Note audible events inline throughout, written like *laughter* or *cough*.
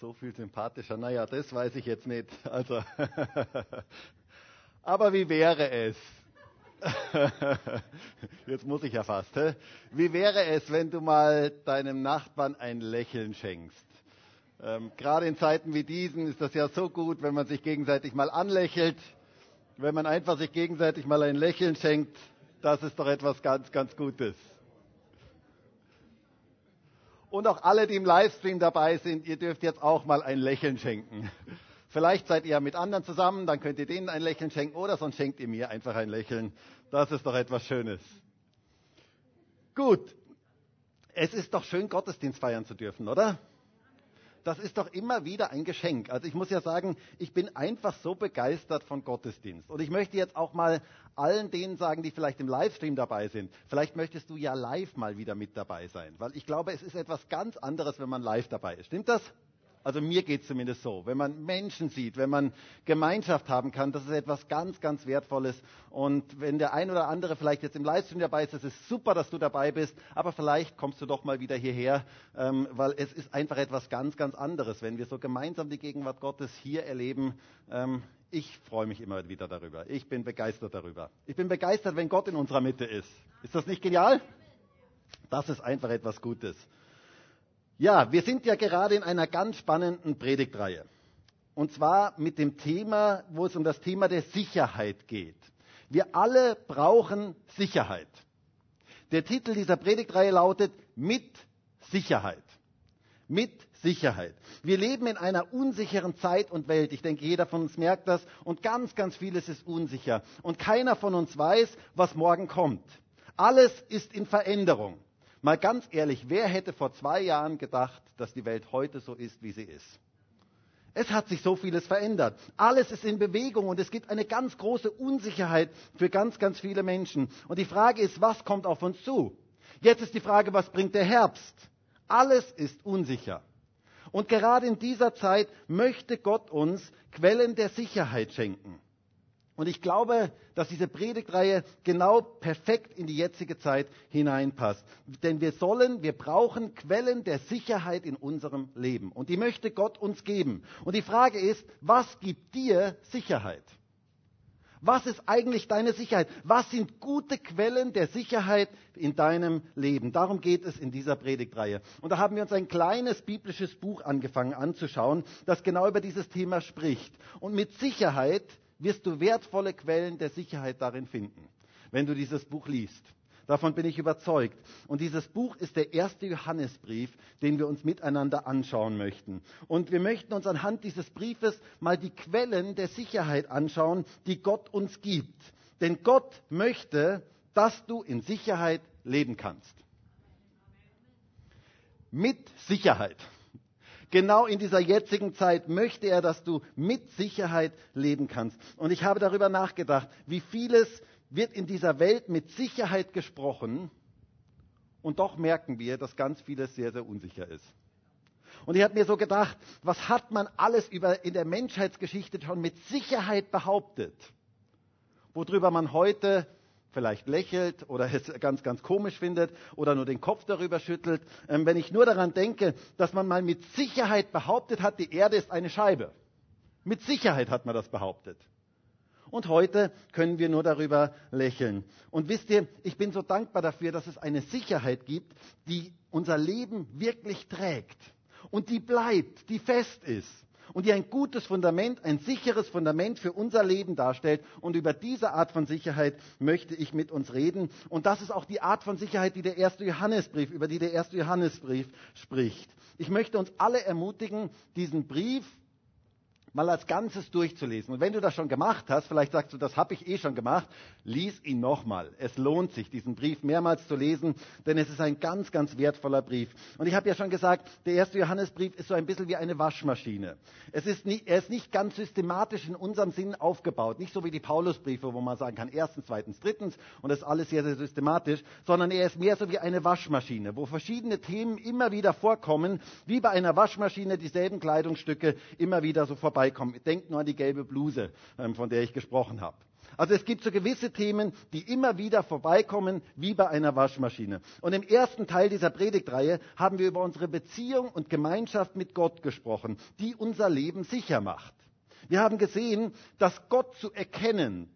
so viel sympathischer. Naja, das weiß ich jetzt nicht. Also, *laughs* aber wie wäre es? *laughs* Jetzt muss ich ja fast. Hä? Wie wäre es, wenn du mal deinem Nachbarn ein Lächeln schenkst? Ähm, Gerade in Zeiten wie diesen ist das ja so gut, wenn man sich gegenseitig mal anlächelt, wenn man einfach sich gegenseitig mal ein Lächeln schenkt. Das ist doch etwas ganz, ganz Gutes. Und auch alle, die im Livestream dabei sind, ihr dürft jetzt auch mal ein Lächeln schenken. *laughs* Vielleicht seid ihr mit anderen zusammen, dann könnt ihr denen ein Lächeln schenken oder sonst schenkt ihr mir einfach ein Lächeln. Das ist doch etwas Schönes. Gut. Es ist doch schön, Gottesdienst feiern zu dürfen, oder? Das ist doch immer wieder ein Geschenk. Also ich muss ja sagen, ich bin einfach so begeistert von Gottesdienst. Und ich möchte jetzt auch mal allen denen sagen, die vielleicht im Livestream dabei sind, vielleicht möchtest du ja live mal wieder mit dabei sein. Weil ich glaube, es ist etwas ganz anderes, wenn man live dabei ist. Stimmt das? Also mir geht es zumindest so. Wenn man Menschen sieht, wenn man Gemeinschaft haben kann, das ist etwas ganz, ganz Wertvolles. Und wenn der ein oder andere vielleicht jetzt im Livestream dabei ist, es ist super, dass du dabei bist, aber vielleicht kommst du doch mal wieder hierher, ähm, weil es ist einfach etwas ganz, ganz anderes, wenn wir so gemeinsam die Gegenwart Gottes hier erleben. Ähm, ich freue mich immer wieder darüber. Ich bin begeistert darüber. Ich bin begeistert, wenn Gott in unserer Mitte ist. Ist das nicht genial? Das ist einfach etwas Gutes. Ja, wir sind ja gerade in einer ganz spannenden Predigtreihe. Und zwar mit dem Thema, wo es um das Thema der Sicherheit geht. Wir alle brauchen Sicherheit. Der Titel dieser Predigtreihe lautet Mit Sicherheit. Mit Sicherheit. Wir leben in einer unsicheren Zeit und Welt. Ich denke, jeder von uns merkt das. Und ganz, ganz vieles ist unsicher. Und keiner von uns weiß, was morgen kommt. Alles ist in Veränderung. Mal ganz ehrlich, wer hätte vor zwei Jahren gedacht, dass die Welt heute so ist, wie sie ist? Es hat sich so vieles verändert. Alles ist in Bewegung und es gibt eine ganz große Unsicherheit für ganz, ganz viele Menschen. Und die Frage ist, was kommt auf uns zu? Jetzt ist die Frage, was bringt der Herbst? Alles ist unsicher. Und gerade in dieser Zeit möchte Gott uns Quellen der Sicherheit schenken. Und ich glaube, dass diese Predigtreihe genau perfekt in die jetzige Zeit hineinpasst. Denn wir sollen, wir brauchen Quellen der Sicherheit in unserem Leben. Und die möchte Gott uns geben. Und die Frage ist, was gibt dir Sicherheit? Was ist eigentlich deine Sicherheit? Was sind gute Quellen der Sicherheit in deinem Leben? Darum geht es in dieser Predigtreihe. Und da haben wir uns ein kleines biblisches Buch angefangen anzuschauen, das genau über dieses Thema spricht. Und mit Sicherheit wirst du wertvolle Quellen der Sicherheit darin finden, wenn du dieses Buch liest. Davon bin ich überzeugt. Und dieses Buch ist der erste Johannesbrief, den wir uns miteinander anschauen möchten. Und wir möchten uns anhand dieses Briefes mal die Quellen der Sicherheit anschauen, die Gott uns gibt. Denn Gott möchte, dass du in Sicherheit leben kannst. Mit Sicherheit. Genau in dieser jetzigen Zeit möchte er, dass du mit Sicherheit leben kannst. Und ich habe darüber nachgedacht, wie vieles wird in dieser Welt mit Sicherheit gesprochen. Und doch merken wir, dass ganz vieles sehr, sehr unsicher ist. Und ich habe mir so gedacht, was hat man alles über, in der Menschheitsgeschichte schon mit Sicherheit behauptet? Worüber man heute vielleicht lächelt oder es ganz, ganz komisch findet oder nur den Kopf darüber schüttelt. Ähm, wenn ich nur daran denke, dass man mal mit Sicherheit behauptet hat, die Erde ist eine Scheibe. Mit Sicherheit hat man das behauptet. Und heute können wir nur darüber lächeln. Und wisst ihr, ich bin so dankbar dafür, dass es eine Sicherheit gibt, die unser Leben wirklich trägt und die bleibt, die fest ist und die ein gutes Fundament, ein sicheres Fundament für unser Leben darstellt. Und über diese Art von Sicherheit möchte ich mit uns reden. Und das ist auch die Art von Sicherheit, die der erste Johannesbrief, über die der erste Johannesbrief spricht. Ich möchte uns alle ermutigen, diesen Brief mal als Ganzes durchzulesen. Und wenn du das schon gemacht hast, vielleicht sagst du, das habe ich eh schon gemacht, lies ihn nochmal. Es lohnt sich, diesen Brief mehrmals zu lesen, denn es ist ein ganz, ganz wertvoller Brief. Und ich habe ja schon gesagt, der erste Johannesbrief ist so ein bisschen wie eine Waschmaschine. Es ist nicht, er ist nicht ganz systematisch in unserem Sinn aufgebaut, nicht so wie die Paulusbriefe, wo man sagen kann, erstens, zweitens, drittens, und das ist alles sehr, sehr systematisch, sondern er ist mehr so wie eine Waschmaschine, wo verschiedene Themen immer wieder vorkommen, wie bei einer Waschmaschine dieselben Kleidungsstücke immer wieder so vorbei vorbeikommen. Denkt nur an die gelbe Bluse, ähm, von der ich gesprochen habe. Also es gibt so gewisse Themen, die immer wieder vorbeikommen, wie bei einer Waschmaschine. Und im ersten Teil dieser Predigtreihe haben wir über unsere Beziehung und Gemeinschaft mit Gott gesprochen, die unser Leben sicher macht. Wir haben gesehen, dass Gott zu erkennen,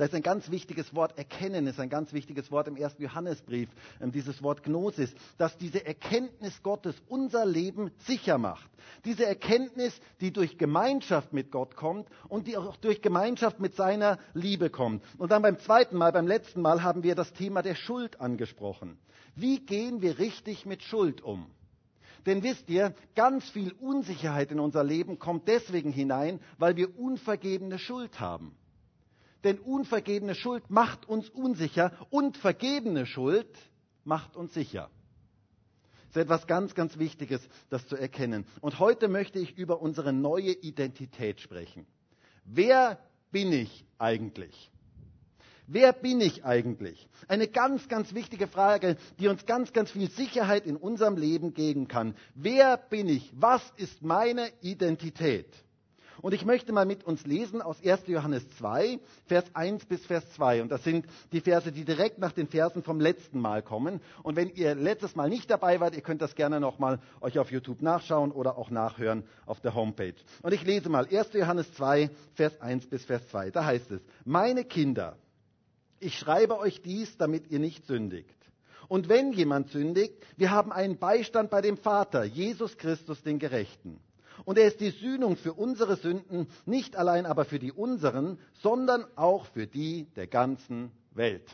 das ist ein ganz wichtiges Wort. Erkennen ist ein ganz wichtiges Wort im ersten Johannesbrief, ähm, dieses Wort Gnosis, dass diese Erkenntnis Gottes unser Leben sicher macht. Diese Erkenntnis, die durch Gemeinschaft mit Gott kommt und die auch durch Gemeinschaft mit seiner Liebe kommt. Und dann beim zweiten Mal, beim letzten Mal haben wir das Thema der Schuld angesprochen. Wie gehen wir richtig mit Schuld um? Denn wisst ihr, ganz viel Unsicherheit in unser Leben kommt deswegen hinein, weil wir unvergebene Schuld haben. Denn unvergebene Schuld macht uns unsicher und vergebene Schuld macht uns sicher. Das ist etwas ganz, ganz Wichtiges, das zu erkennen. Und heute möchte ich über unsere neue Identität sprechen. Wer bin ich eigentlich? Wer bin ich eigentlich? Eine ganz, ganz wichtige Frage, die uns ganz, ganz viel Sicherheit in unserem Leben geben kann. Wer bin ich? Was ist meine Identität? Und ich möchte mal mit uns lesen aus 1. Johannes 2, Vers 1 bis Vers 2. Und das sind die Verse, die direkt nach den Versen vom letzten Mal kommen. Und wenn ihr letztes Mal nicht dabei wart, ihr könnt das gerne nochmal euch auf YouTube nachschauen oder auch nachhören auf der Homepage. Und ich lese mal 1. Johannes 2, Vers 1 bis Vers 2. Da heißt es, meine Kinder, ich schreibe euch dies, damit ihr nicht sündigt. Und wenn jemand sündigt, wir haben einen Beistand bei dem Vater, Jesus Christus, den Gerechten. Und er ist die Sühnung für unsere Sünden, nicht allein aber für die unseren, sondern auch für die der ganzen Welt.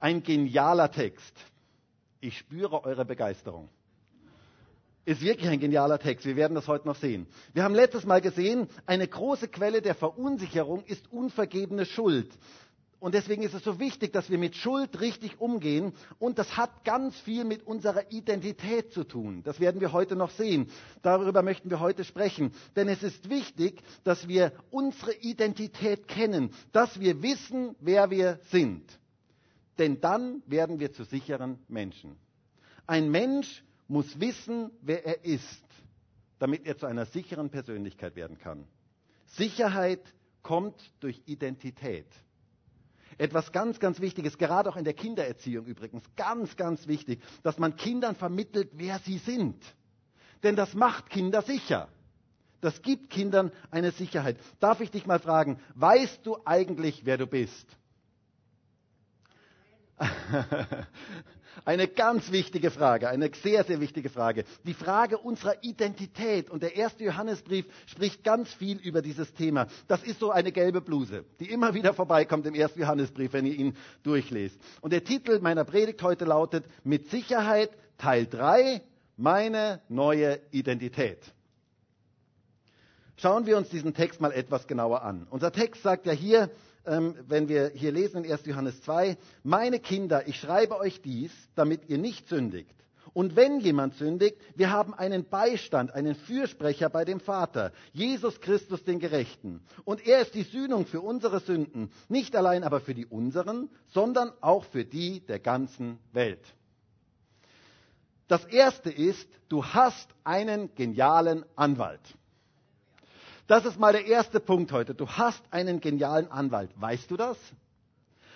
Ein genialer Text. Ich spüre eure Begeisterung. Ist wirklich ein genialer Text. Wir werden das heute noch sehen. Wir haben letztes Mal gesehen, eine große Quelle der Verunsicherung ist unvergebene Schuld. Und deswegen ist es so wichtig, dass wir mit Schuld richtig umgehen. Und das hat ganz viel mit unserer Identität zu tun. Das werden wir heute noch sehen. Darüber möchten wir heute sprechen. Denn es ist wichtig, dass wir unsere Identität kennen, dass wir wissen, wer wir sind. Denn dann werden wir zu sicheren Menschen. Ein Mensch muss wissen, wer er ist, damit er zu einer sicheren Persönlichkeit werden kann. Sicherheit kommt durch Identität. Etwas ganz, ganz Wichtiges, gerade auch in der Kindererziehung übrigens, ganz, ganz wichtig, dass man Kindern vermittelt, wer sie sind. Denn das macht Kinder sicher. Das gibt Kindern eine Sicherheit. Darf ich dich mal fragen, weißt du eigentlich, wer du bist? *laughs* Eine ganz wichtige Frage, eine sehr, sehr wichtige Frage. Die Frage unserer Identität. Und der erste Johannesbrief spricht ganz viel über dieses Thema. Das ist so eine gelbe Bluse, die immer wieder vorbeikommt im ersten Johannesbrief, wenn ihr ihn durchlest. Und der Titel meiner Predigt heute lautet Mit Sicherheit Teil 3, meine neue Identität. Schauen wir uns diesen Text mal etwas genauer an. Unser Text sagt ja hier, ähm, wenn wir hier lesen in 1. Johannes 2, meine Kinder, ich schreibe euch dies, damit ihr nicht sündigt. Und wenn jemand sündigt, wir haben einen Beistand, einen Fürsprecher bei dem Vater, Jesus Christus den Gerechten. Und er ist die Sühnung für unsere Sünden, nicht allein aber für die unseren, sondern auch für die der ganzen Welt. Das erste ist, du hast einen genialen Anwalt. Das ist mal der erste Punkt heute. Du hast einen genialen Anwalt. Weißt du das?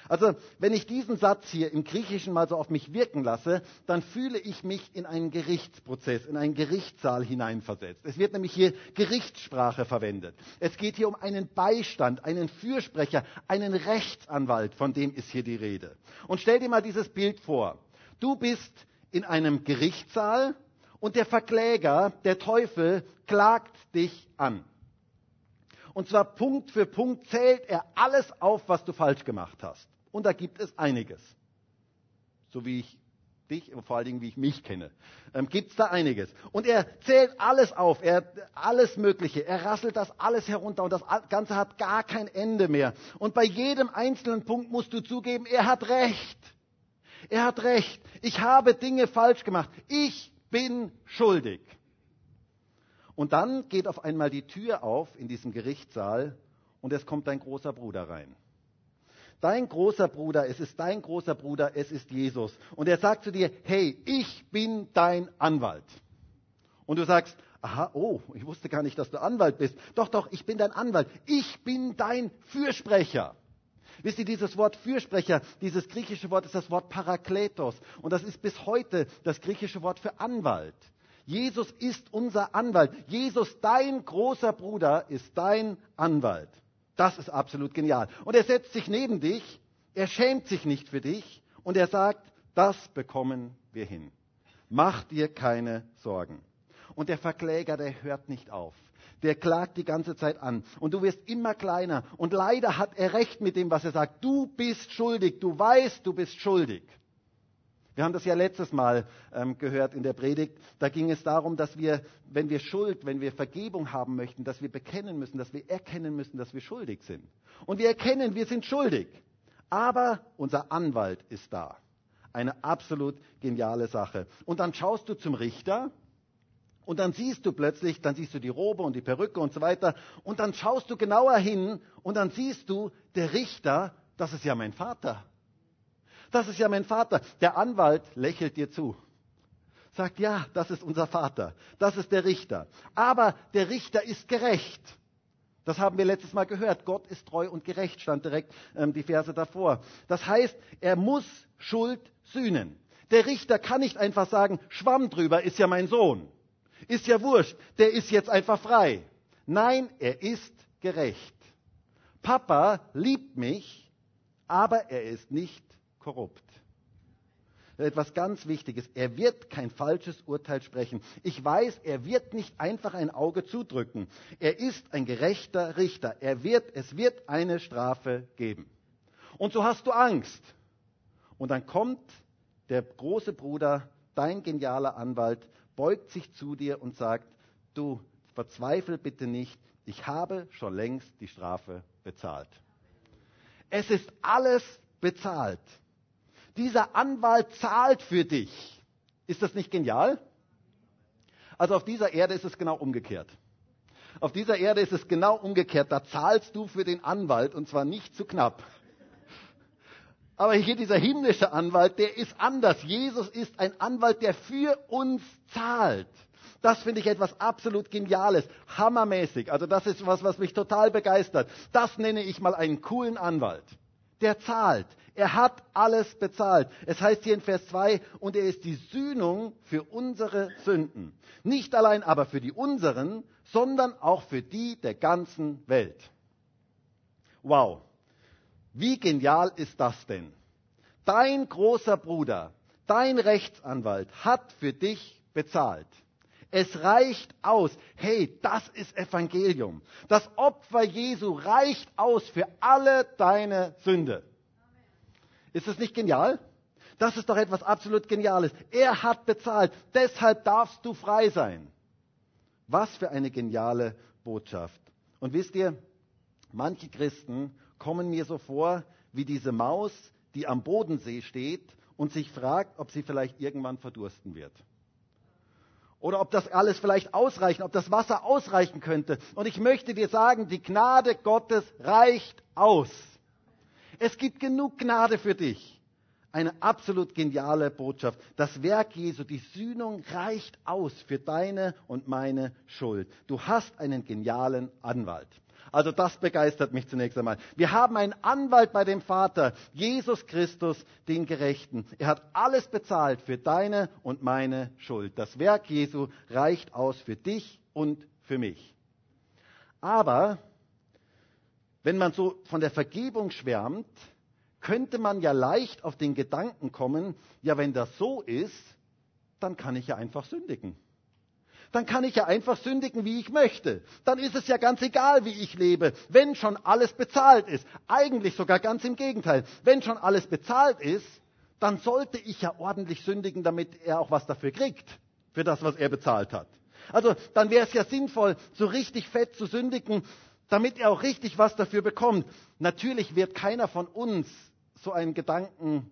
Also, wenn ich diesen Satz hier im Griechischen mal so auf mich wirken lasse, dann fühle ich mich in einen Gerichtsprozess, in einen Gerichtssaal hineinversetzt. Es wird nämlich hier Gerichtssprache verwendet. Es geht hier um einen Beistand, einen Fürsprecher, einen Rechtsanwalt, von dem ist hier die Rede. Und stell dir mal dieses Bild vor. Du bist in einem Gerichtssaal und der Verkläger, der Teufel, klagt dich an. Und zwar Punkt für Punkt zählt er alles auf, was du falsch gemacht hast. Und da gibt es einiges. So wie ich dich, vor allen Dingen wie ich mich kenne, ähm, gibt es da einiges. Und er zählt alles auf, er, alles Mögliche, er rasselt das alles herunter und das Ganze hat gar kein Ende mehr. Und bei jedem einzelnen Punkt musst du zugeben, er hat recht. Er hat recht. Ich habe Dinge falsch gemacht. Ich bin schuldig. Und dann geht auf einmal die Tür auf in diesem Gerichtssaal und es kommt dein großer Bruder rein. Dein großer Bruder, es ist dein großer Bruder, es ist Jesus. Und er sagt zu dir, hey, ich bin dein Anwalt. Und du sagst, Aha, oh, ich wusste gar nicht, dass du Anwalt bist. Doch, doch, ich bin dein Anwalt. Ich bin dein Fürsprecher. Wisst ihr, dieses Wort Fürsprecher, dieses griechische Wort ist das Wort Parakletos. Und das ist bis heute das griechische Wort für Anwalt. Jesus ist unser Anwalt. Jesus, dein großer Bruder, ist dein Anwalt. Das ist absolut genial. Und er setzt sich neben dich, er schämt sich nicht für dich und er sagt, das bekommen wir hin. Mach dir keine Sorgen. Und der Verkläger, der hört nicht auf. Der klagt die ganze Zeit an. Und du wirst immer kleiner. Und leider hat er recht mit dem, was er sagt. Du bist schuldig. Du weißt, du bist schuldig. Wir haben das ja letztes Mal ähm, gehört in der Predigt. Da ging es darum, dass wir, wenn wir Schuld, wenn wir Vergebung haben möchten, dass wir bekennen müssen, dass wir erkennen müssen, dass wir schuldig sind. Und wir erkennen, wir sind schuldig. Aber unser Anwalt ist da. Eine absolut geniale Sache. Und dann schaust du zum Richter und dann siehst du plötzlich, dann siehst du die Robe und die Perücke und so weiter. Und dann schaust du genauer hin und dann siehst du, der Richter, das ist ja mein Vater. Das ist ja mein Vater. Der Anwalt lächelt dir zu. Sagt, ja, das ist unser Vater. Das ist der Richter. Aber der Richter ist gerecht. Das haben wir letztes Mal gehört. Gott ist treu und gerecht, stand direkt ähm, die Verse davor. Das heißt, er muss Schuld sühnen. Der Richter kann nicht einfach sagen, Schwamm drüber, ist ja mein Sohn. Ist ja wurscht, der ist jetzt einfach frei. Nein, er ist gerecht. Papa liebt mich, aber er ist nicht korrupt. Etwas ganz Wichtiges. Er wird kein falsches Urteil sprechen. Ich weiß, er wird nicht einfach ein Auge zudrücken. Er ist ein gerechter Richter. Er wird, es wird eine Strafe geben. Und so hast du Angst. Und dann kommt der große Bruder, dein genialer Anwalt, beugt sich zu dir und sagt, du verzweifel bitte nicht, ich habe schon längst die Strafe bezahlt. Es ist alles bezahlt. Dieser Anwalt zahlt für dich. Ist das nicht genial? Also auf dieser Erde ist es genau umgekehrt. Auf dieser Erde ist es genau umgekehrt. Da zahlst du für den Anwalt und zwar nicht zu knapp. Aber hier dieser himmlische Anwalt, der ist anders. Jesus ist ein Anwalt, der für uns zahlt. Das finde ich etwas absolut Geniales, hammermäßig. Also das ist was, was mich total begeistert. Das nenne ich mal einen coolen Anwalt. Der zahlt. Er hat alles bezahlt. Es heißt hier in Vers 2, und er ist die Sühnung für unsere Sünden. Nicht allein aber für die unseren, sondern auch für die der ganzen Welt. Wow. Wie genial ist das denn? Dein großer Bruder, dein Rechtsanwalt hat für dich bezahlt. Es reicht aus. Hey, das ist Evangelium. Das Opfer Jesu reicht aus für alle deine Sünde. Ist es nicht genial? Das ist doch etwas absolut Geniales. Er hat bezahlt. Deshalb darfst du frei sein. Was für eine geniale Botschaft. Und wisst ihr, manche Christen kommen mir so vor wie diese Maus, die am Bodensee steht und sich fragt, ob sie vielleicht irgendwann verdursten wird. Oder ob das alles vielleicht ausreicht, ob das Wasser ausreichen könnte. Und ich möchte dir sagen, die Gnade Gottes reicht aus. Es gibt genug Gnade für dich. Eine absolut geniale Botschaft. Das Werk Jesu, die Sühnung reicht aus für deine und meine Schuld. Du hast einen genialen Anwalt. Also das begeistert mich zunächst einmal. Wir haben einen Anwalt bei dem Vater, Jesus Christus, den Gerechten. Er hat alles bezahlt für deine und meine Schuld. Das Werk Jesu reicht aus für dich und für mich. Aber wenn man so von der Vergebung schwärmt, könnte man ja leicht auf den Gedanken kommen, ja wenn das so ist, dann kann ich ja einfach sündigen dann kann ich ja einfach sündigen, wie ich möchte. Dann ist es ja ganz egal, wie ich lebe, wenn schon alles bezahlt ist. Eigentlich sogar ganz im Gegenteil. Wenn schon alles bezahlt ist, dann sollte ich ja ordentlich sündigen, damit er auch was dafür kriegt, für das, was er bezahlt hat. Also dann wäre es ja sinnvoll, so richtig fett zu sündigen, damit er auch richtig was dafür bekommt. Natürlich wird keiner von uns so einen Gedanken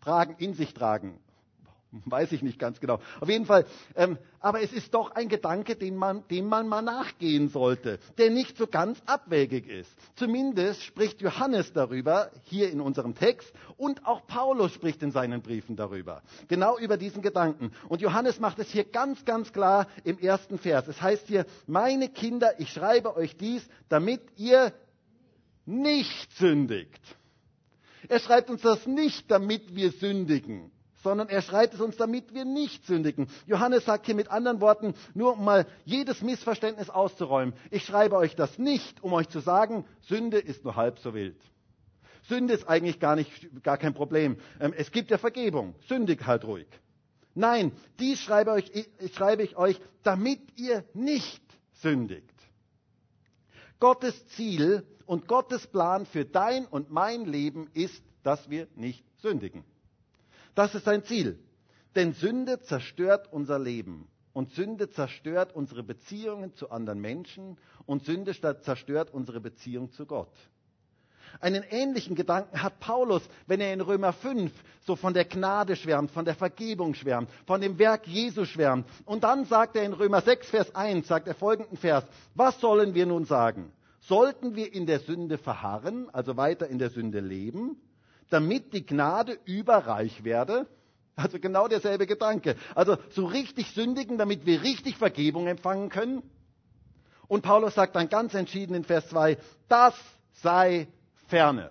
tragen, in sich tragen. Weiß ich nicht ganz genau. Auf jeden Fall, ähm, aber es ist doch ein Gedanke, den man, dem man mal nachgehen sollte, der nicht so ganz abwegig ist. Zumindest spricht Johannes darüber, hier in unserem Text, und auch Paulus spricht in seinen Briefen darüber. Genau über diesen Gedanken. Und Johannes macht es hier ganz, ganz klar im ersten Vers. Es heißt hier, meine Kinder, ich schreibe euch dies, damit ihr nicht sündigt. Er schreibt uns das nicht, damit wir sündigen sondern er schreibt es uns, damit wir nicht sündigen. Johannes sagt hier mit anderen Worten, nur um mal jedes Missverständnis auszuräumen, ich schreibe euch das nicht, um euch zu sagen, Sünde ist nur halb so wild. Sünde ist eigentlich gar, nicht, gar kein Problem. Ähm, es gibt ja Vergebung. Sündig halt ruhig. Nein, dies schreibe, euch, schreibe ich euch, damit ihr nicht sündigt. Gottes Ziel und Gottes Plan für dein und mein Leben ist, dass wir nicht sündigen. Das ist sein Ziel. Denn Sünde zerstört unser Leben. Und Sünde zerstört unsere Beziehungen zu anderen Menschen. Und Sünde zerstört unsere Beziehung zu Gott. Einen ähnlichen Gedanken hat Paulus, wenn er in Römer 5 so von der Gnade schwärmt, von der Vergebung schwärmt, von dem Werk Jesu schwärmt. Und dann sagt er in Römer 6, Vers 1, sagt er folgenden Vers, was sollen wir nun sagen? Sollten wir in der Sünde verharren, also weiter in der Sünde leben? Damit die Gnade überreich werde. Also genau derselbe Gedanke. Also so richtig sündigen, damit wir richtig Vergebung empfangen können. Und Paulus sagt dann ganz entschieden in Vers 2, das sei ferne.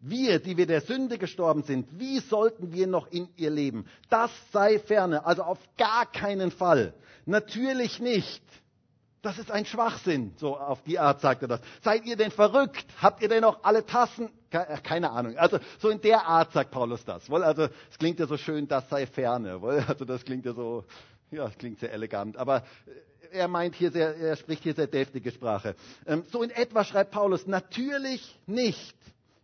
Wir, die wir der Sünde gestorben sind, wie sollten wir noch in ihr leben? Das sei ferne, also auf gar keinen Fall. Natürlich nicht. Das ist ein Schwachsinn, so auf die Art sagt er das. Seid ihr denn verrückt? Habt ihr denn noch alle Tassen? Äh, keine Ahnung. Also so in der Art sagt Paulus das. Also es klingt ja so schön, das sei ferne. Also das klingt ja so, ja, es klingt sehr elegant. Aber äh, er meint hier sehr, er spricht hier sehr deftige Sprache. Ähm, so in etwa schreibt Paulus, natürlich nicht.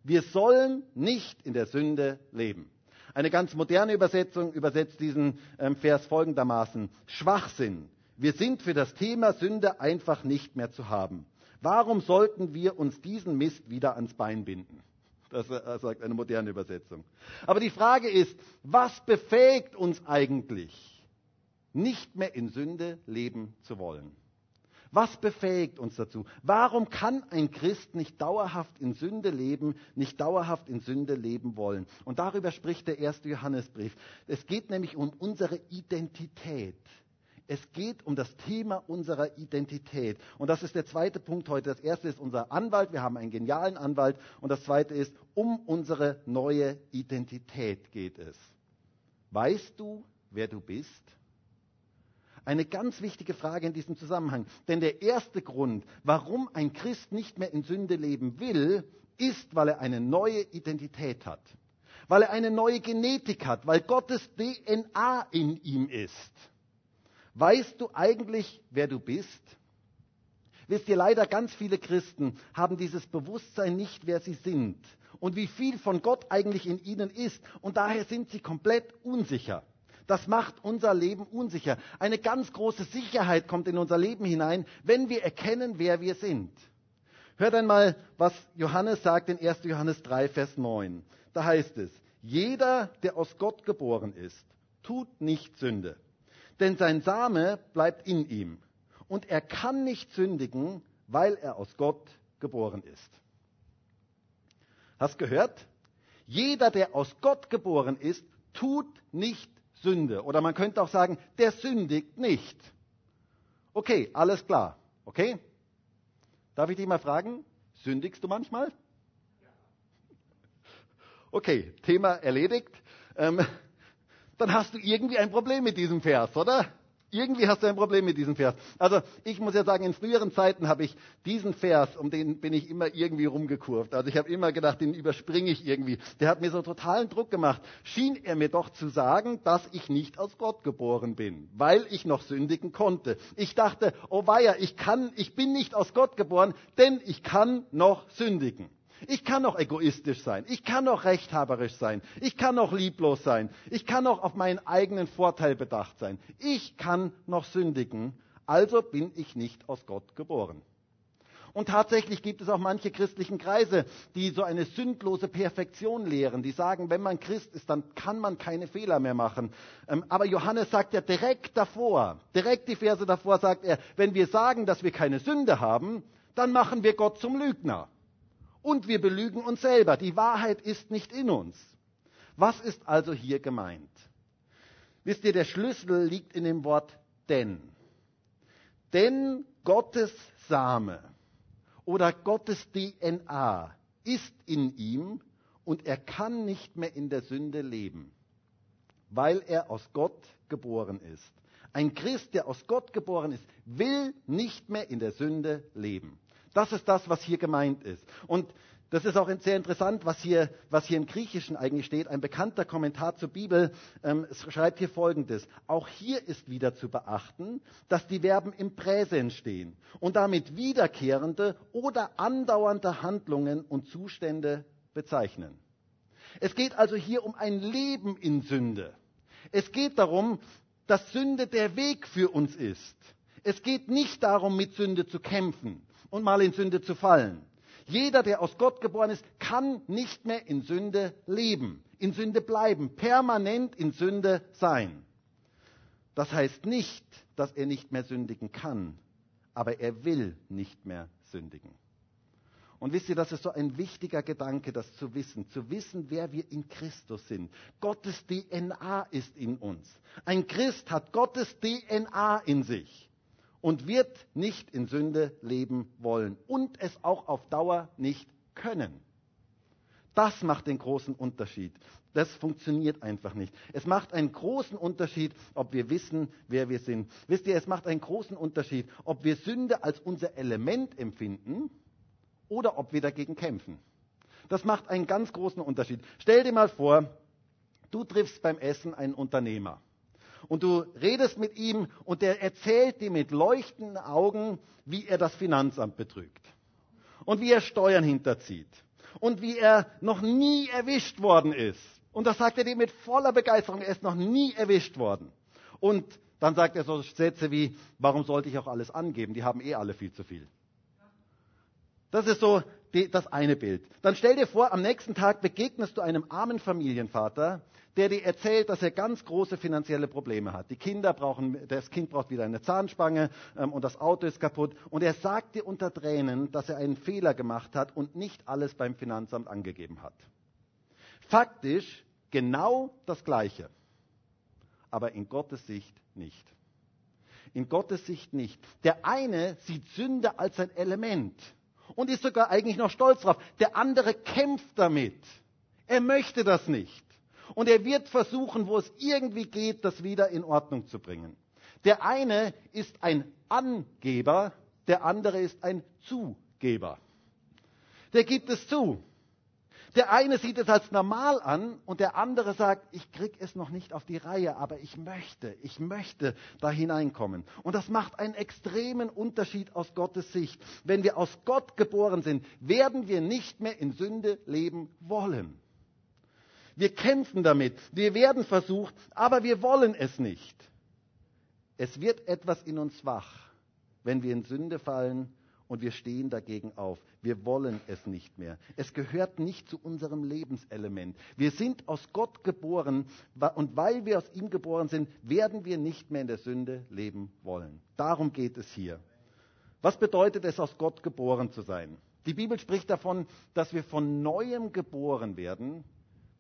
Wir sollen nicht in der Sünde leben. Eine ganz moderne Übersetzung übersetzt diesen ähm, Vers folgendermaßen. Schwachsinn wir sind für das Thema Sünde einfach nicht mehr zu haben. Warum sollten wir uns diesen Mist wieder ans Bein binden? Das äh, sagt eine moderne Übersetzung. Aber die Frage ist, was befähigt uns eigentlich, nicht mehr in Sünde leben zu wollen? Was befähigt uns dazu? Warum kann ein Christ nicht dauerhaft in Sünde leben, nicht dauerhaft in Sünde leben wollen? Und darüber spricht der erste Johannesbrief. Es geht nämlich um unsere Identität. Es geht um das Thema unserer Identität. Und das ist der zweite Punkt heute. Das erste ist unser Anwalt. Wir haben einen genialen Anwalt. Und das zweite ist, um unsere neue Identität geht es. Weißt du, wer du bist? Eine ganz wichtige Frage in diesem Zusammenhang. Denn der erste Grund, warum ein Christ nicht mehr in Sünde leben will, ist, weil er eine neue Identität hat. Weil er eine neue Genetik hat, weil Gottes DNA in ihm ist. Weißt du eigentlich, wer du bist? Wisst ihr, leider ganz viele Christen haben dieses Bewusstsein nicht, wer sie sind und wie viel von Gott eigentlich in ihnen ist. Und daher sind sie komplett unsicher. Das macht unser Leben unsicher. Eine ganz große Sicherheit kommt in unser Leben hinein, wenn wir erkennen, wer wir sind. Hört einmal, was Johannes sagt in 1. Johannes 3, Vers 9. Da heißt es, jeder, der aus Gott geboren ist, tut nicht Sünde denn sein Same bleibt in ihm. Und er kann nicht sündigen, weil er aus Gott geboren ist. Hast gehört? Jeder, der aus Gott geboren ist, tut nicht Sünde. Oder man könnte auch sagen, der sündigt nicht. Okay, alles klar. Okay? Darf ich dich mal fragen, sündigst du manchmal? Okay, Thema erledigt. Ähm, dann hast du irgendwie ein Problem mit diesem Vers, oder? Irgendwie hast du ein Problem mit diesem Vers. Also ich muss ja sagen, in früheren Zeiten habe ich diesen Vers, um den bin ich immer irgendwie rumgekurvt. Also ich habe immer gedacht, den überspringe ich irgendwie. Der hat mir so totalen Druck gemacht. Schien er mir doch zu sagen, dass ich nicht aus Gott geboren bin, weil ich noch sündigen konnte. Ich dachte, oh weia, ich kann, ich bin nicht aus Gott geboren, denn ich kann noch sündigen. Ich kann auch egoistisch sein. Ich kann auch rechthaberisch sein. Ich kann auch lieblos sein. Ich kann auch auf meinen eigenen Vorteil bedacht sein. Ich kann noch sündigen. Also bin ich nicht aus Gott geboren. Und tatsächlich gibt es auch manche christlichen Kreise, die so eine sündlose Perfektion lehren, die sagen, wenn man Christ ist, dann kann man keine Fehler mehr machen. Ähm, aber Johannes sagt ja direkt davor, direkt die Verse davor sagt er, wenn wir sagen, dass wir keine Sünde haben, dann machen wir Gott zum Lügner. Und wir belügen uns selber. Die Wahrheit ist nicht in uns. Was ist also hier gemeint? Wisst ihr, der Schlüssel liegt in dem Wort denn. Denn Gottes Same oder Gottes DNA ist in ihm und er kann nicht mehr in der Sünde leben, weil er aus Gott geboren ist. Ein Christ, der aus Gott geboren ist, will nicht mehr in der Sünde leben. Das ist das, was hier gemeint ist. Und das ist auch sehr interessant, was hier, was hier im Griechischen eigentlich steht. Ein bekannter Kommentar zur Bibel ähm, schreibt hier Folgendes. Auch hier ist wieder zu beachten, dass die Verben im Präsens stehen und damit wiederkehrende oder andauernde Handlungen und Zustände bezeichnen. Es geht also hier um ein Leben in Sünde. Es geht darum, dass Sünde der Weg für uns ist. Es geht nicht darum, mit Sünde zu kämpfen und mal in Sünde zu fallen. Jeder, der aus Gott geboren ist, kann nicht mehr in Sünde leben, in Sünde bleiben, permanent in Sünde sein. Das heißt nicht, dass er nicht mehr sündigen kann, aber er will nicht mehr sündigen. Und wisst ihr, das ist so ein wichtiger Gedanke, das zu wissen, zu wissen, wer wir in Christus sind. Gottes DNA ist in uns. Ein Christ hat Gottes DNA in sich und wird nicht in Sünde leben wollen und es auch auf Dauer nicht können. Das macht den großen Unterschied. Das funktioniert einfach nicht. Es macht einen großen Unterschied, ob wir wissen, wer wir sind. Wisst ihr, es macht einen großen Unterschied, ob wir Sünde als unser Element empfinden oder ob wir dagegen kämpfen. Das macht einen ganz großen Unterschied. Stell dir mal vor, du triffst beim Essen einen Unternehmer und du redest mit ihm und der erzählt dir mit leuchtenden Augen, wie er das Finanzamt betrügt und wie er Steuern hinterzieht und wie er noch nie erwischt worden ist. Und das sagt er dir mit voller Begeisterung, er ist noch nie erwischt worden. Und dann sagt er so Sätze wie, warum sollte ich auch alles angeben? Die haben eh alle viel zu viel. Das ist so die, das eine Bild. Dann stell dir vor, am nächsten Tag begegnest du einem armen Familienvater, der dir erzählt, dass er ganz große finanzielle Probleme hat. Die Kinder brauchen, das Kind braucht wieder eine Zahnspange ähm, und das Auto ist kaputt. Und er sagt dir unter Tränen, dass er einen Fehler gemacht hat und nicht alles beim Finanzamt angegeben hat. Faktisch genau das Gleiche, aber in Gottes Sicht nicht. In Gottes Sicht nicht. Der eine sieht Sünde als ein Element und ist sogar eigentlich noch stolz drauf. Der andere kämpft damit. Er möchte das nicht. Und er wird versuchen, wo es irgendwie geht, das wieder in Ordnung zu bringen. Der eine ist ein Angeber, der andere ist ein Zugeber. Der gibt es zu. Der eine sieht es als normal an und der andere sagt, ich krieg es noch nicht auf die Reihe, aber ich möchte, ich möchte da hineinkommen. Und das macht einen extremen Unterschied aus Gottes Sicht. Wenn wir aus Gott geboren sind, werden wir nicht mehr in Sünde leben wollen. Wir kämpfen damit. Wir werden versucht, aber wir wollen es nicht. Es wird etwas in uns wach, wenn wir in Sünde fallen und wir stehen dagegen auf. Wir wollen es nicht mehr. Es gehört nicht zu unserem Lebenselement. Wir sind aus Gott geboren und weil wir aus ihm geboren sind, werden wir nicht mehr in der Sünde leben wollen. Darum geht es hier. Was bedeutet es, aus Gott geboren zu sein? Die Bibel spricht davon, dass wir von neuem geboren werden,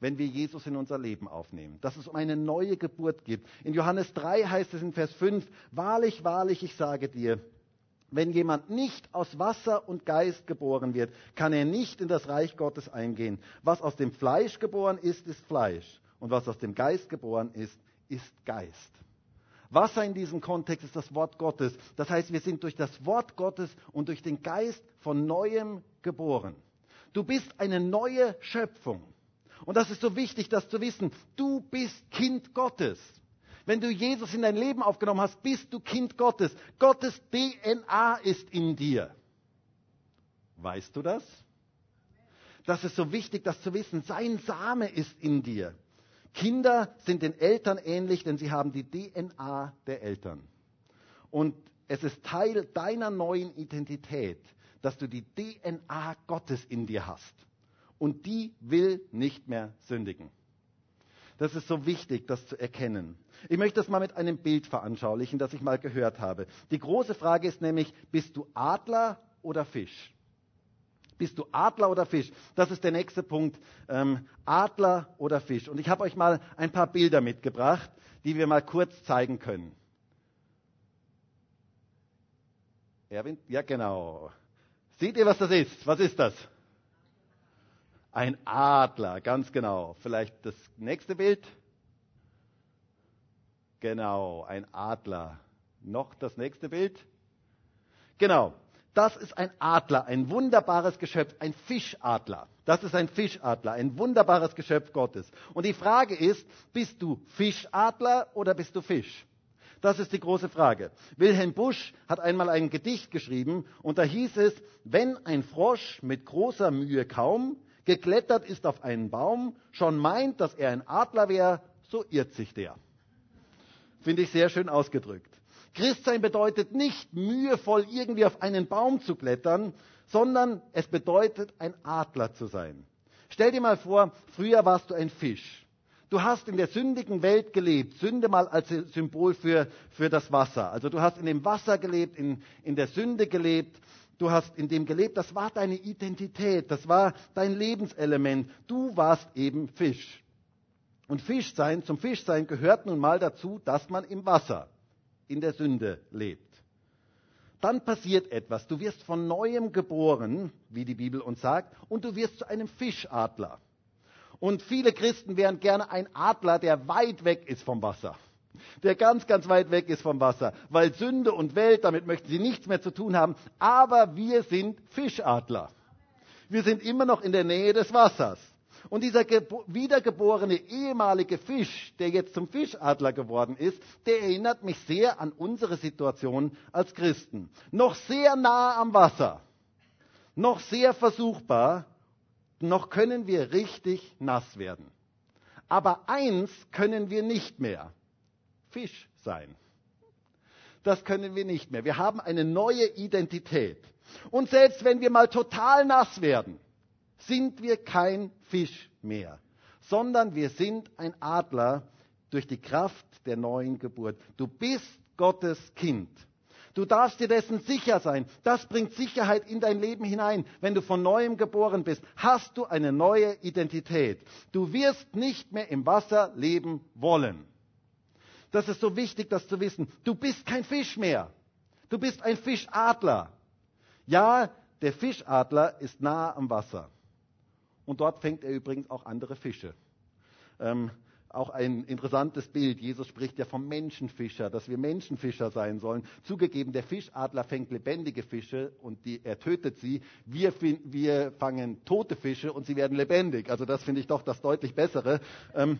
wenn wir Jesus in unser Leben aufnehmen, dass es um eine neue Geburt gibt. In Johannes 3 heißt es in Vers 5, wahrlich, wahrlich, ich sage dir, wenn jemand nicht aus Wasser und Geist geboren wird, kann er nicht in das Reich Gottes eingehen. Was aus dem Fleisch geboren ist, ist Fleisch. Und was aus dem Geist geboren ist, ist Geist. Wasser in diesem Kontext ist das Wort Gottes. Das heißt, wir sind durch das Wort Gottes und durch den Geist von neuem geboren. Du bist eine neue Schöpfung. Und das ist so wichtig, das zu wissen. Du bist Kind Gottes. Wenn du Jesus in dein Leben aufgenommen hast, bist du Kind Gottes. Gottes DNA ist in dir. Weißt du das? Das ist so wichtig, das zu wissen. Sein Same ist in dir. Kinder sind den Eltern ähnlich, denn sie haben die DNA der Eltern. Und es ist Teil deiner neuen Identität, dass du die DNA Gottes in dir hast. Und die will nicht mehr sündigen. Das ist so wichtig, das zu erkennen. Ich möchte das mal mit einem Bild veranschaulichen, das ich mal gehört habe. Die große Frage ist nämlich, bist du Adler oder Fisch? Bist du Adler oder Fisch? Das ist der nächste Punkt. Ähm, Adler oder Fisch. Und ich habe euch mal ein paar Bilder mitgebracht, die wir mal kurz zeigen können. Erwin? Ja, genau. Seht ihr, was das ist? Was ist das? Ein Adler, ganz genau. Vielleicht das nächste Bild. Genau, ein Adler. Noch das nächste Bild. Genau, das ist ein Adler, ein wunderbares Geschöpf, ein Fischadler. Das ist ein Fischadler, ein wunderbares Geschöpf Gottes. Und die Frage ist, bist du Fischadler oder bist du Fisch? Das ist die große Frage. Wilhelm Busch hat einmal ein Gedicht geschrieben und da hieß es, wenn ein Frosch mit großer Mühe kaum geklettert ist auf einen Baum, schon meint, dass er ein Adler wäre, so irrt sich der. Finde ich sehr schön ausgedrückt. Christsein bedeutet nicht mühevoll irgendwie auf einen Baum zu klettern, sondern es bedeutet ein Adler zu sein. Stell dir mal vor, früher warst du ein Fisch. Du hast in der sündigen Welt gelebt. Sünde mal als Symbol für, für das Wasser. Also du hast in dem Wasser gelebt, in, in der Sünde gelebt Du hast in dem gelebt, das war deine Identität, das war dein Lebenselement. Du warst eben Fisch. Und Fischsein, zum Fischsein gehört nun mal dazu, dass man im Wasser, in der Sünde lebt. Dann passiert etwas. Du wirst von neuem geboren, wie die Bibel uns sagt, und du wirst zu einem Fischadler. Und viele Christen wären gerne ein Adler, der weit weg ist vom Wasser der ganz, ganz weit weg ist vom Wasser, weil Sünde und Welt, damit möchten sie nichts mehr zu tun haben. Aber wir sind Fischadler. Wir sind immer noch in der Nähe des Wassers. Und dieser wiedergeborene ehemalige Fisch, der jetzt zum Fischadler geworden ist, der erinnert mich sehr an unsere Situation als Christen. Noch sehr nah am Wasser, noch sehr versuchbar, noch können wir richtig nass werden. Aber eins können wir nicht mehr. Fisch sein. Das können wir nicht mehr. Wir haben eine neue Identität. Und selbst wenn wir mal total nass werden, sind wir kein Fisch mehr, sondern wir sind ein Adler durch die Kraft der neuen Geburt. Du bist Gottes Kind. Du darfst dir dessen sicher sein. Das bringt Sicherheit in dein Leben hinein. Wenn du von neuem geboren bist, hast du eine neue Identität. Du wirst nicht mehr im Wasser leben wollen. Das ist so wichtig, das zu wissen. Du bist kein Fisch mehr. Du bist ein Fischadler. Ja, der Fischadler ist nahe am Wasser. Und dort fängt er übrigens auch andere Fische. Ähm, auch ein interessantes Bild. Jesus spricht ja vom Menschenfischer, dass wir Menschenfischer sein sollen. Zugegeben, der Fischadler fängt lebendige Fische und die, er tötet sie. Wir, wir fangen tote Fische und sie werden lebendig. Also das finde ich doch das deutlich Bessere. Ähm,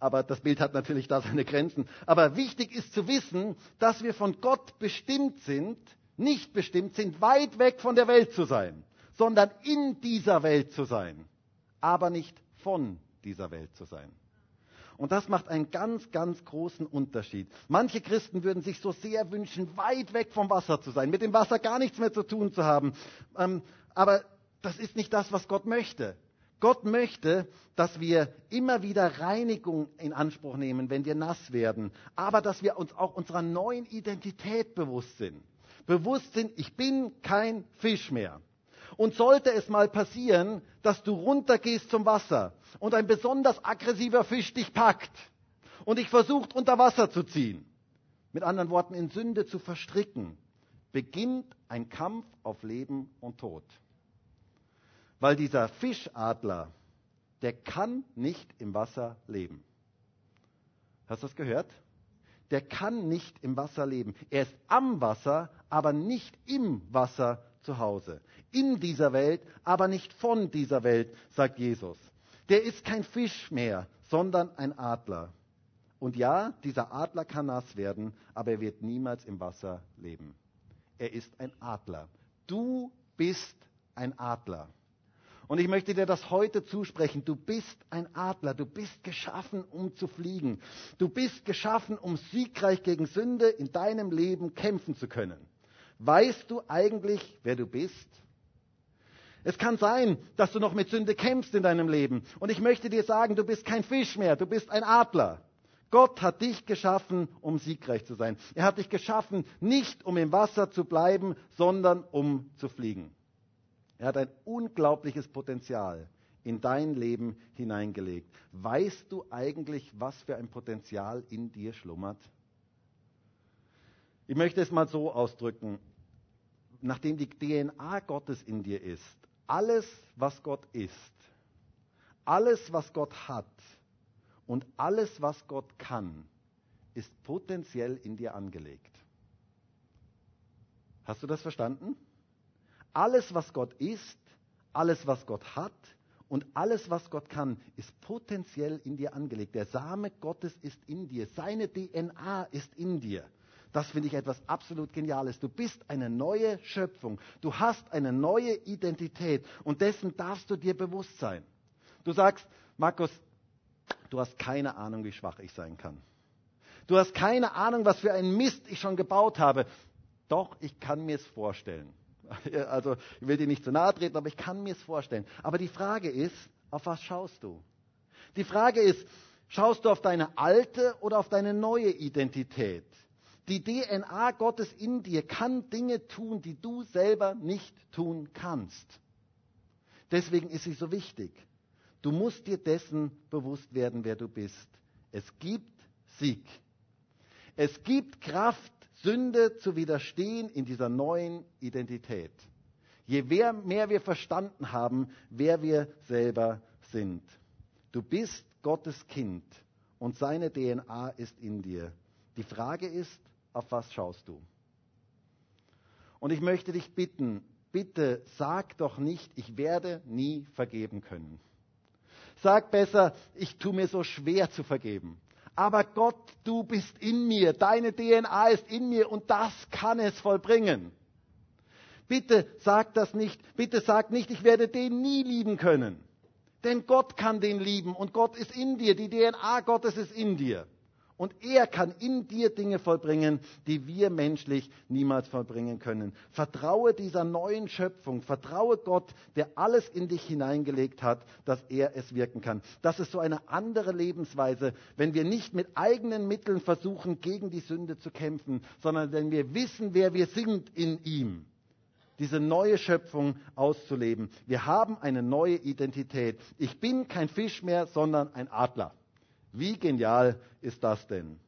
aber das Bild hat natürlich da seine Grenzen. Aber wichtig ist zu wissen, dass wir von Gott bestimmt sind, nicht bestimmt sind, weit weg von der Welt zu sein, sondern in dieser Welt zu sein, aber nicht von dieser Welt zu sein. Und das macht einen ganz, ganz großen Unterschied. Manche Christen würden sich so sehr wünschen, weit weg vom Wasser zu sein, mit dem Wasser gar nichts mehr zu tun zu haben. Ähm, aber das ist nicht das, was Gott möchte. Gott möchte, dass wir immer wieder Reinigung in Anspruch nehmen, wenn wir nass werden, aber dass wir uns auch unserer neuen Identität bewusst sind. Bewusst sind, ich bin kein Fisch mehr. Und sollte es mal passieren, dass du runtergehst zum Wasser und ein besonders aggressiver Fisch dich packt und dich versucht unter Wasser zu ziehen, mit anderen Worten in Sünde zu verstricken, beginnt ein Kampf auf Leben und Tod. Weil dieser Fischadler, der kann nicht im Wasser leben. Hast du das gehört? Der kann nicht im Wasser leben. Er ist am Wasser, aber nicht im Wasser zu Hause. In dieser Welt, aber nicht von dieser Welt, sagt Jesus. Der ist kein Fisch mehr, sondern ein Adler. Und ja, dieser Adler kann nass werden, aber er wird niemals im Wasser leben. Er ist ein Adler. Du bist ein Adler. Und ich möchte dir das heute zusprechen. Du bist ein Adler. Du bist geschaffen, um zu fliegen. Du bist geschaffen, um siegreich gegen Sünde in deinem Leben kämpfen zu können. Weißt du eigentlich, wer du bist? Es kann sein, dass du noch mit Sünde kämpfst in deinem Leben. Und ich möchte dir sagen, du bist kein Fisch mehr, du bist ein Adler. Gott hat dich geschaffen, um siegreich zu sein. Er hat dich geschaffen, nicht um im Wasser zu bleiben, sondern um zu fliegen. Er hat ein unglaubliches Potenzial in dein Leben hineingelegt. Weißt du eigentlich, was für ein Potenzial in dir schlummert? Ich möchte es mal so ausdrücken. Nachdem die DNA Gottes in dir ist, alles, was Gott ist, alles, was Gott hat und alles, was Gott kann, ist potenziell in dir angelegt. Hast du das verstanden? Alles, was Gott ist, alles, was Gott hat und alles, was Gott kann, ist potenziell in dir angelegt. Der Same Gottes ist in dir. Seine DNA ist in dir. Das finde ich etwas absolut Geniales. Du bist eine neue Schöpfung. Du hast eine neue Identität und dessen darfst du dir bewusst sein. Du sagst, Markus, du hast keine Ahnung, wie schwach ich sein kann. Du hast keine Ahnung, was für einen Mist ich schon gebaut habe. Doch, ich kann mir es vorstellen. *laughs* Also, ich will dir nicht zu nahe treten, aber ich kann mir es vorstellen. Aber die Frage ist, auf was schaust du? Die Frage ist, schaust du auf deine alte oder auf deine neue Identität? Die DNA Gottes in dir kann Dinge tun, die du selber nicht tun kannst. Deswegen ist sie so wichtig. Du musst dir dessen bewusst werden, wer du bist. Es gibt Sieg. Es gibt Kraft, Sünde zu widerstehen in dieser neuen Identität. Je mehr wir verstanden haben, wer wir selber sind. Du bist Gottes Kind und seine DNA ist in dir. Die Frage ist, auf was schaust du? Und ich möchte dich bitten, bitte sag doch nicht, ich werde nie vergeben können. Sag besser, ich tue mir so schwer zu vergeben. Aber Gott, du bist in mir, deine DNA ist in mir und das kann es vollbringen. Bitte sag das nicht, bitte sag nicht, ich werde den nie lieben können. Denn Gott kann den lieben und Gott ist in dir, die DNA Gottes ist in dir. Und er kann in dir Dinge vollbringen, die wir menschlich niemals vollbringen können. Vertraue dieser neuen Schöpfung, vertraue Gott, der alles in dich hineingelegt hat, dass er es wirken kann. Das ist so eine andere Lebensweise, wenn wir nicht mit eigenen Mitteln versuchen, gegen die Sünde zu kämpfen, sondern wenn wir wissen, wer wir sind in ihm diese neue Schöpfung auszuleben. Wir haben eine neue Identität. Ich bin kein Fisch mehr, sondern ein Adler. Wie genial ist das denn?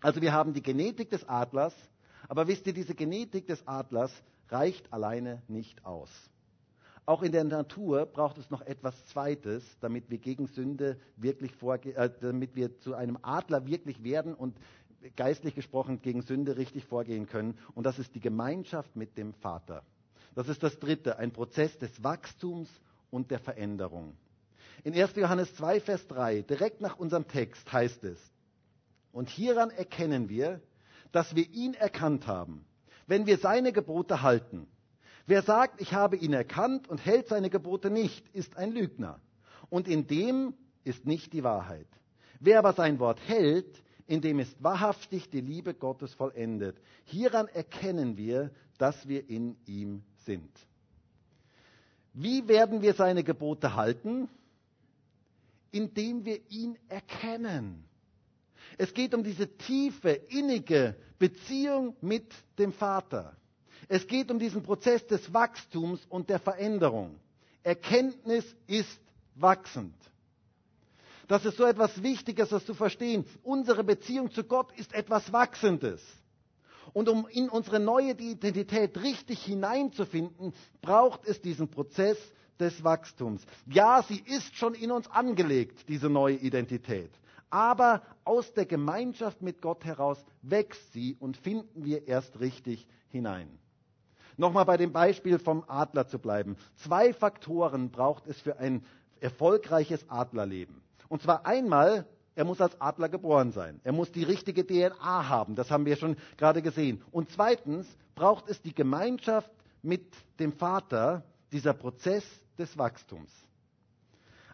Also wir haben die Genetik des Adlers, aber wisst ihr, diese Genetik des Adlers reicht alleine nicht aus. Auch in der Natur braucht es noch etwas Zweites, damit wir gegen Sünde wirklich vorge äh, damit wir zu einem Adler wirklich werden und geistlich gesprochen gegen Sünde richtig vorgehen können. Und das ist die Gemeinschaft mit dem Vater. Das ist das Dritte, ein Prozess des Wachstums und der Veränderung. In 1. Johannes 2, Vers 3, direkt nach unserem Text, heißt es, und hieran erkennen wir, dass wir ihn erkannt haben, wenn wir seine Gebote halten. Wer sagt, ich habe ihn erkannt und hält seine Gebote nicht, ist ein Lügner. Und in dem ist nicht die Wahrheit. Wer aber sein Wort hält, in dem ist wahrhaftig die Liebe Gottes vollendet. Hieran erkennen wir, dass wir in ihm sind. Wie werden wir seine Gebote halten? Indem wir ihn erkennen. Es geht um diese tiefe, innige Beziehung mit dem Vater. Es geht um diesen Prozess des Wachstums und der Veränderung. Erkenntnis ist wachsend. Das ist so etwas Wichtiges, das zu verstehen. Unsere Beziehung zu Gott ist etwas Wachsendes. Und um in unsere neue Identität richtig hineinzufinden, braucht es diesen Prozess des Wachstums. Ja, sie ist schon in uns angelegt, diese neue Identität. Aber aus der Gemeinschaft mit Gott heraus wächst sie und finden wir erst richtig hinein. Nochmal bei dem Beispiel vom Adler zu bleiben. Zwei Faktoren braucht es für ein erfolgreiches Adlerleben. Und zwar einmal, er muss als Adler geboren sein. Er muss die richtige DNA haben. Das haben wir schon gerade gesehen. Und zweitens braucht es die Gemeinschaft mit dem Vater, dieser Prozess des Wachstums.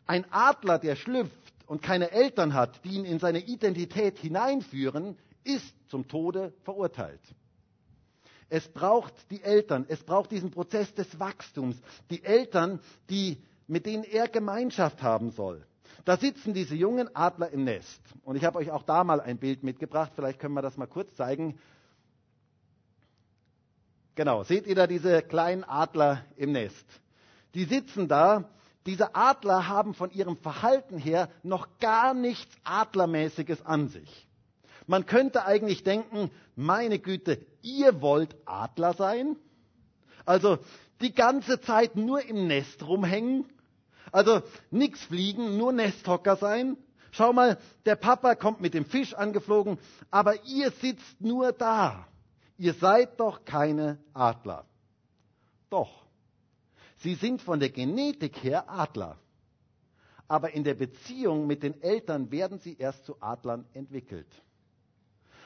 Ein Adler, der schlüpft und keine Eltern hat, die ihn in seine Identität hineinführen, ist zum Tode verurteilt. Es braucht die Eltern, es braucht diesen Prozess des Wachstums. Die Eltern, die, mit denen er Gemeinschaft haben soll. Da sitzen diese jungen Adler im Nest. Und ich habe euch auch da mal ein Bild mitgebracht. Vielleicht können wir das mal kurz zeigen. Genau, seht ihr da diese kleinen Adler im Nest? Die sitzen da. Diese Adler haben von ihrem Verhalten her noch gar nichts Adlermäßiges an sich. Man könnte eigentlich denken, meine Güte, ihr wollt Adler sein? Also die ganze Zeit nur im Nest rumhängen? Also nichts fliegen, nur Nesthocker sein? Schau mal, der Papa kommt mit dem Fisch angeflogen, aber ihr sitzt nur da. Ihr seid doch keine Adler. Doch, sie sind von der Genetik her Adler. Aber in der Beziehung mit den Eltern werden sie erst zu Adlern entwickelt.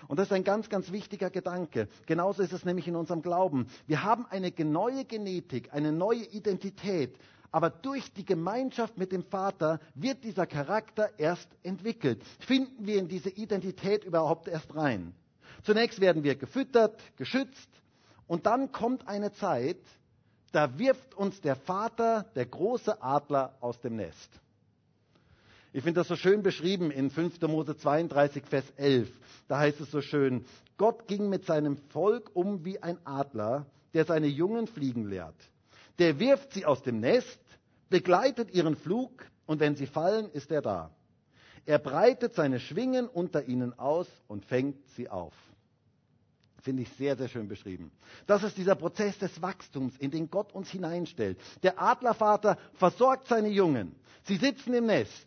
Und das ist ein ganz, ganz wichtiger Gedanke. Genauso ist es nämlich in unserem Glauben. Wir haben eine neue Genetik, eine neue Identität. Aber durch die Gemeinschaft mit dem Vater wird dieser Charakter erst entwickelt. Finden wir in diese Identität überhaupt erst rein. Zunächst werden wir gefüttert, geschützt und dann kommt eine Zeit, da wirft uns der Vater, der große Adler, aus dem Nest. Ich finde das so schön beschrieben in 5. Mose 32, Vers 11. Da heißt es so schön, Gott ging mit seinem Volk um wie ein Adler, der seine Jungen fliegen lehrt. Der wirft sie aus dem Nest, begleitet ihren Flug und wenn sie fallen, ist er da. Er breitet seine Schwingen unter ihnen aus und fängt sie auf. Finde ich sehr, sehr schön beschrieben. Das ist dieser Prozess des Wachstums, in den Gott uns hineinstellt. Der Adlervater versorgt seine Jungen. Sie sitzen im Nest.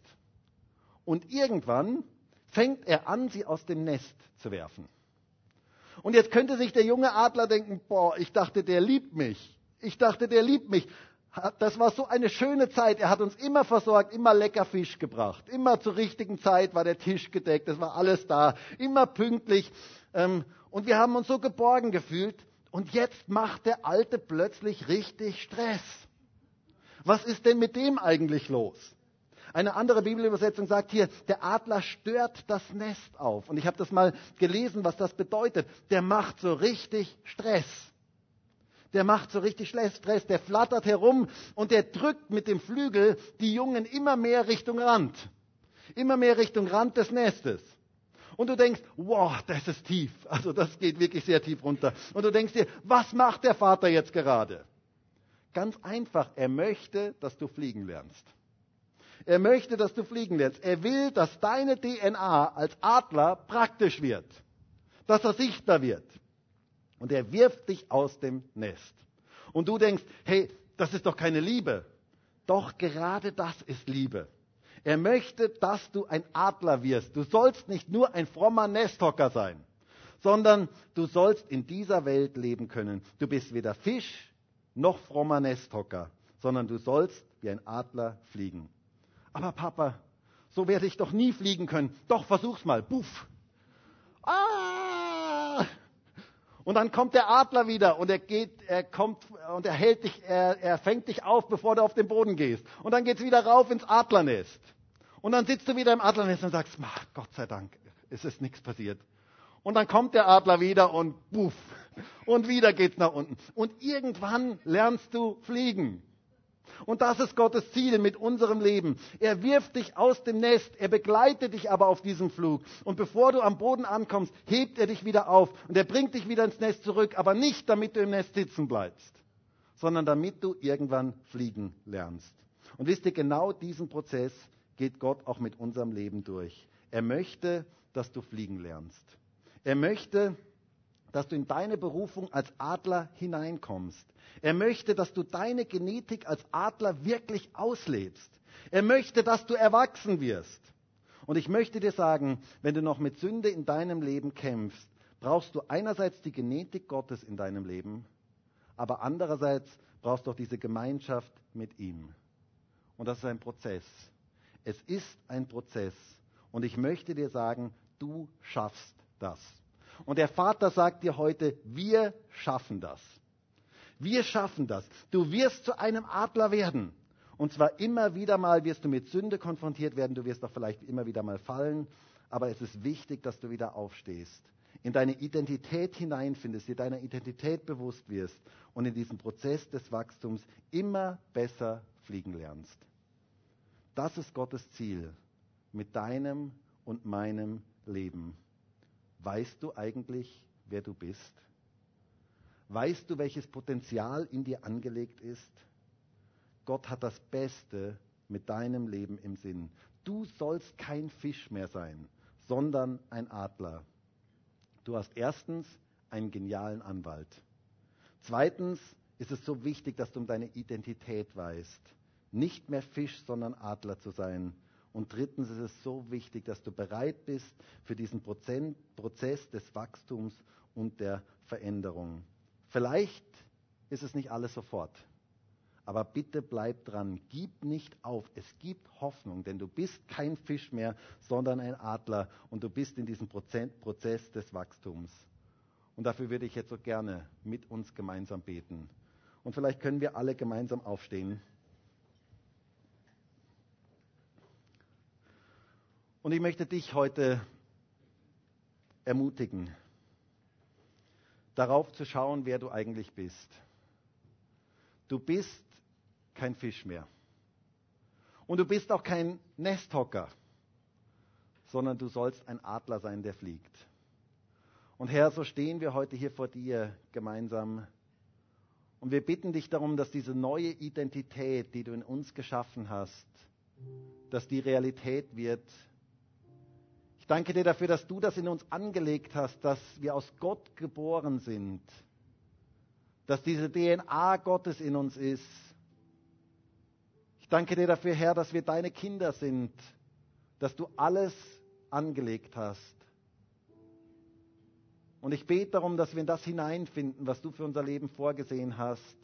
Und irgendwann fängt er an, sie aus dem Nest zu werfen. Und jetzt könnte sich der junge Adler denken, boah, ich dachte, der liebt mich. Ich dachte, der liebt mich. Das war so eine schöne Zeit. Er hat uns immer versorgt, immer lecker Fisch gebracht. Immer zur richtigen Zeit war der Tisch gedeckt, es war alles da. Immer pünktlich. Ähm, und wir haben uns so geborgen gefühlt. Und jetzt macht der Alte plötzlich richtig Stress. Was ist denn mit dem eigentlich los? Eine andere Bibelübersetzung sagt hier, der Adler stört das Nest auf. Und ich habe das mal gelesen, was das bedeutet. Der macht so richtig Stress. Der macht so richtig Stress, der flattert herum und der drückt mit dem Flügel die Jungen immer mehr Richtung Rand. Immer mehr Richtung Rand des Nestes. Und du denkst, wow, das ist tief. Also das geht wirklich sehr tief runter. Und du denkst dir, was macht der Vater jetzt gerade? Ganz einfach, er möchte, dass du fliegen lernst. Er möchte, dass du fliegen lernst. Er will, dass deine DNA als Adler praktisch wird, dass er sichtbar wird. Und er wirft dich aus dem Nest. Und du denkst, hey, das ist doch keine Liebe. Doch gerade das ist Liebe. Er möchte, dass du ein Adler wirst. Du sollst nicht nur ein frommer Nesthocker sein, sondern du sollst in dieser Welt leben können. Du bist weder Fisch noch frommer Nesthocker, sondern du sollst wie ein Adler fliegen. Aber Papa, so werde ich doch nie fliegen können. Doch, versuch's mal. Buff. Und dann kommt der Adler wieder und er geht, er kommt und er hält dich, er, er fängt dich auf, bevor du auf den Boden gehst. Und dann geht's wieder rauf ins Adlernest. Und dann sitzt du wieder im Adlernest und sagst, Gott sei Dank, es ist nichts passiert. Und dann kommt der Adler wieder und buff. Und wieder geht's nach unten. Und irgendwann lernst du fliegen. Und das ist Gottes Ziel mit unserem Leben. Er wirft dich aus dem Nest, er begleitet dich aber auf diesem Flug. Und bevor du am Boden ankommst, hebt er dich wieder auf und er bringt dich wieder ins Nest zurück, aber nicht damit du im Nest sitzen bleibst, sondern damit du irgendwann fliegen lernst. Und wisst ihr, genau diesen Prozess geht Gott auch mit unserem Leben durch. Er möchte, dass du fliegen lernst. Er möchte, dass du in deine Berufung als Adler hineinkommst. Er möchte, dass du deine Genetik als Adler wirklich auslebst. Er möchte, dass du erwachsen wirst. Und ich möchte dir sagen, wenn du noch mit Sünde in deinem Leben kämpfst, brauchst du einerseits die Genetik Gottes in deinem Leben, aber andererseits brauchst du auch diese Gemeinschaft mit ihm. Und das ist ein Prozess. Es ist ein Prozess. Und ich möchte dir sagen, du schaffst das. Und der Vater sagt dir heute, wir schaffen das. Wir schaffen das. Du wirst zu einem Adler werden. Und zwar immer wieder mal wirst du mit Sünde konfrontiert werden, du wirst auch vielleicht immer wieder mal fallen, aber es ist wichtig, dass du wieder aufstehst. in deine Identität hineinfindest, dir deiner Identität bewusst wirst und in diesem Prozess des Wachstums immer besser fliegen lernst. Das ist Gottes Ziel mit deinem und meinem Leben. Weißt du eigentlich, wer du bist? Weißt du, welches Potenzial in dir angelegt ist? Gott hat das Beste mit deinem Leben im Sinn. Du sollst kein Fisch mehr sein, sondern ein Adler. Du hast erstens einen genialen Anwalt. Zweitens ist es so wichtig, dass du um deine Identität weißt. Nicht mehr Fisch, sondern Adler zu sein. Und drittens ist es so wichtig, dass du bereit bist für diesen Prozess des Wachstums und der Veränderung. Vielleicht ist es nicht alles sofort. Aber bitte bleib dran, gib nicht auf. Es gibt Hoffnung, denn du bist kein Fisch mehr, sondern ein Adler und du bist in diesem Prozess des Wachstums. Und dafür würde ich jetzt so gerne mit uns gemeinsam beten. Und vielleicht können wir alle gemeinsam aufstehen. Und ich möchte dich heute ermutigen, darauf zu schauen, wer du eigentlich bist. Du bist kein Fisch mehr. Und du bist auch kein Nesthocker, sondern du sollst ein Adler sein, der fliegt. Und Herr, so stehen wir heute hier vor dir gemeinsam. Und wir bitten dich darum, dass diese neue Identität, die du in uns geschaffen hast, dass die Realität wird. Ich danke dir dafür, dass du das in uns angelegt hast, dass wir aus Gott geboren sind, dass diese DNA Gottes in uns ist danke dir dafür, Herr, dass wir deine Kinder sind, dass du alles angelegt hast. Und ich bete darum, dass wir in das hineinfinden, was du für unser Leben vorgesehen hast.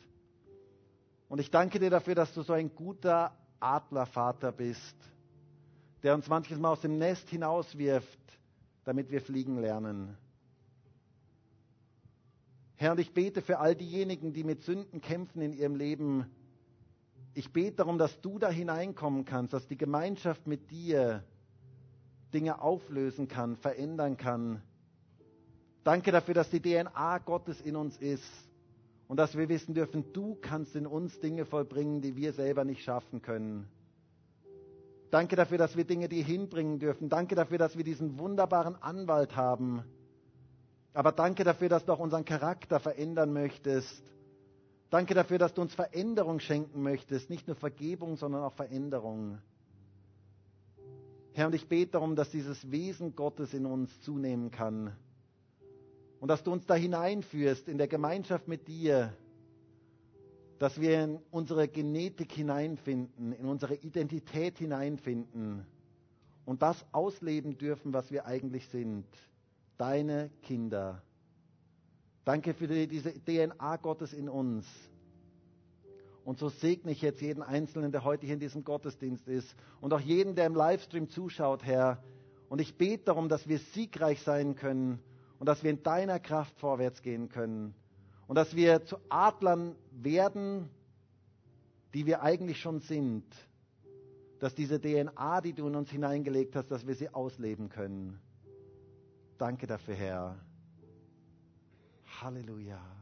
Und ich danke dir dafür, dass du so ein guter Adlervater bist, der uns manches Mal aus dem Nest hinauswirft, damit wir fliegen lernen. Herr, und ich bete für all diejenigen, die mit Sünden kämpfen in ihrem Leben, ich bete darum, dass du da hineinkommen kannst, dass die Gemeinschaft mit dir Dinge auflösen kann, verändern kann. Danke dafür, dass die DNA Gottes in uns ist und dass wir wissen dürfen, du kannst in uns Dinge vollbringen, die wir selber nicht schaffen können. Danke dafür, dass wir Dinge dir hinbringen dürfen. Danke dafür, dass wir diesen wunderbaren Anwalt haben. Aber danke dafür, dass du auch unseren Charakter verändern möchtest Danke dafür, dass du uns Veränderung schenken möchtest, nicht nur Vergebung, sondern auch Veränderung. Herr, und ich bete darum, dass dieses Wesen Gottes in uns zunehmen kann und dass du uns da hineinführst in der Gemeinschaft mit dir, dass wir in unsere Genetik hineinfinden, in unsere Identität hineinfinden und das ausleben dürfen, was wir eigentlich sind, deine Kinder. Danke für die, diese DNA Gottes in uns. Und so segne ich jetzt jeden Einzelnen, der heute hier in diesem Gottesdienst ist und auch jeden, der im Livestream zuschaut, Herr. Und ich bete darum, dass wir siegreich sein können und dass wir in deiner Kraft vorwärts gehen können und dass wir zu Adlern werden, die wir eigentlich schon sind. Dass diese DNA, die du in uns hineingelegt hast, dass wir sie ausleben können. Danke dafür, Herr. Halleluja.